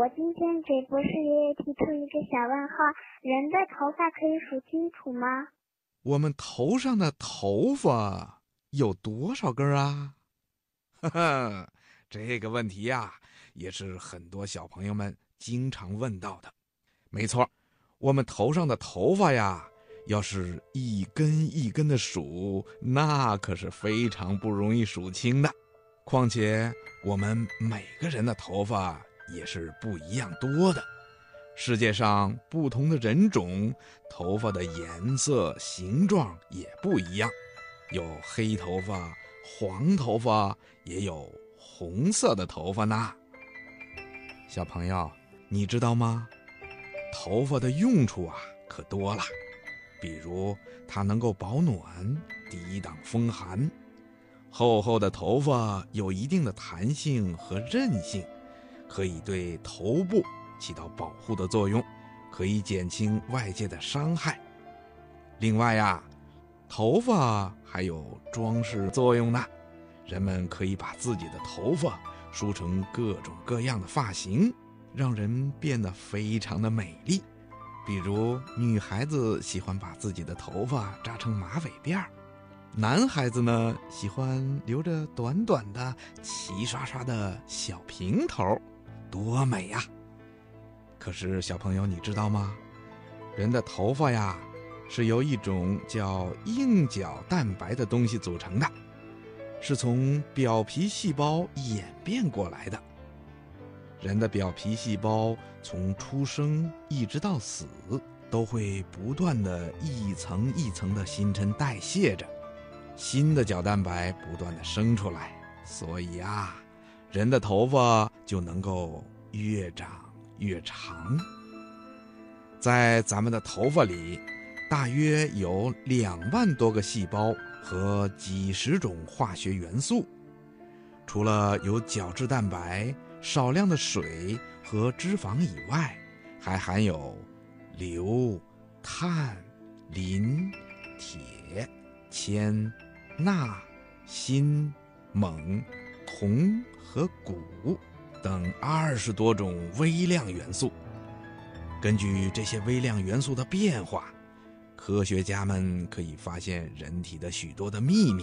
我今天给博士爷爷提出一个小问号：人的头发可以数清楚吗？我们头上的头发有多少根啊？哈哈，这个问题呀，也是很多小朋友们经常问到的。没错，我们头上的头发呀，要是一根一根的数，那可是非常不容易数清的。况且我们每个人的头发。也是不一样多的。世界上不同的人种，头发的颜色、形状也不一样，有黑头发、黄头发，也有红色的头发呢。小朋友，你知道吗？头发的用处啊，可多了。比如，它能够保暖、抵挡风寒。厚厚的头发有一定的弹性和韧性。可以对头部起到保护的作用，可以减轻外界的伤害。另外呀，头发还有装饰作用呢。人们可以把自己的头发梳成各种各样的发型，让人变得非常的美丽。比如，女孩子喜欢把自己的头发扎成马尾辫儿，男孩子呢喜欢留着短短的齐刷刷的小平头。多美呀！可是小朋友，你知道吗？人的头发呀，是由一种叫硬角蛋白的东西组成的，是从表皮细胞演变过来的。人的表皮细胞从出生一直到死，都会不断的一层一层的新陈代谢着，新的角蛋白不断的生出来，所以啊。人的头发就能够越长越长。在咱们的头发里，大约有两万多个细胞和几十种化学元素。除了有角质蛋白、少量的水和脂肪以外，还含有硫、碳、磷、铁、铅、钠、锌、锰。铜和钴等二十多种微量元素。根据这些微量元素的变化，科学家们可以发现人体的许多的秘密。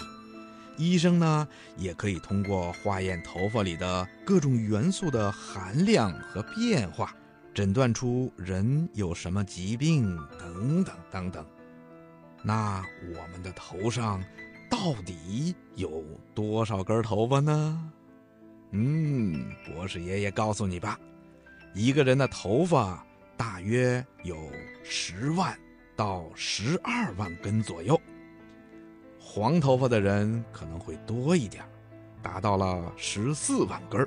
医生呢，也可以通过化验头发里的各种元素的含量和变化，诊断出人有什么疾病等等等等。那我们的头上。到底有多少根头发呢？嗯，博士爷爷告诉你吧，一个人的头发大约有十万到十二万根左右。黄头发的人可能会多一点，达到了十四万根，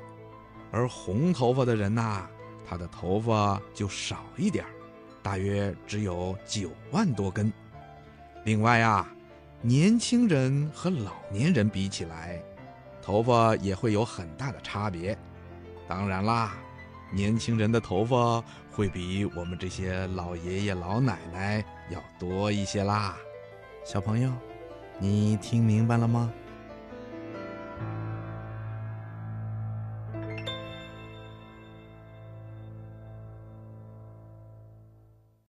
而红头发的人呐，他的头发就少一点，大约只有九万多根。另外呀。年轻人和老年人比起来，头发也会有很大的差别。当然啦，年轻人的头发会比我们这些老爷爷老奶奶要多一些啦。小朋友，你听明白了吗？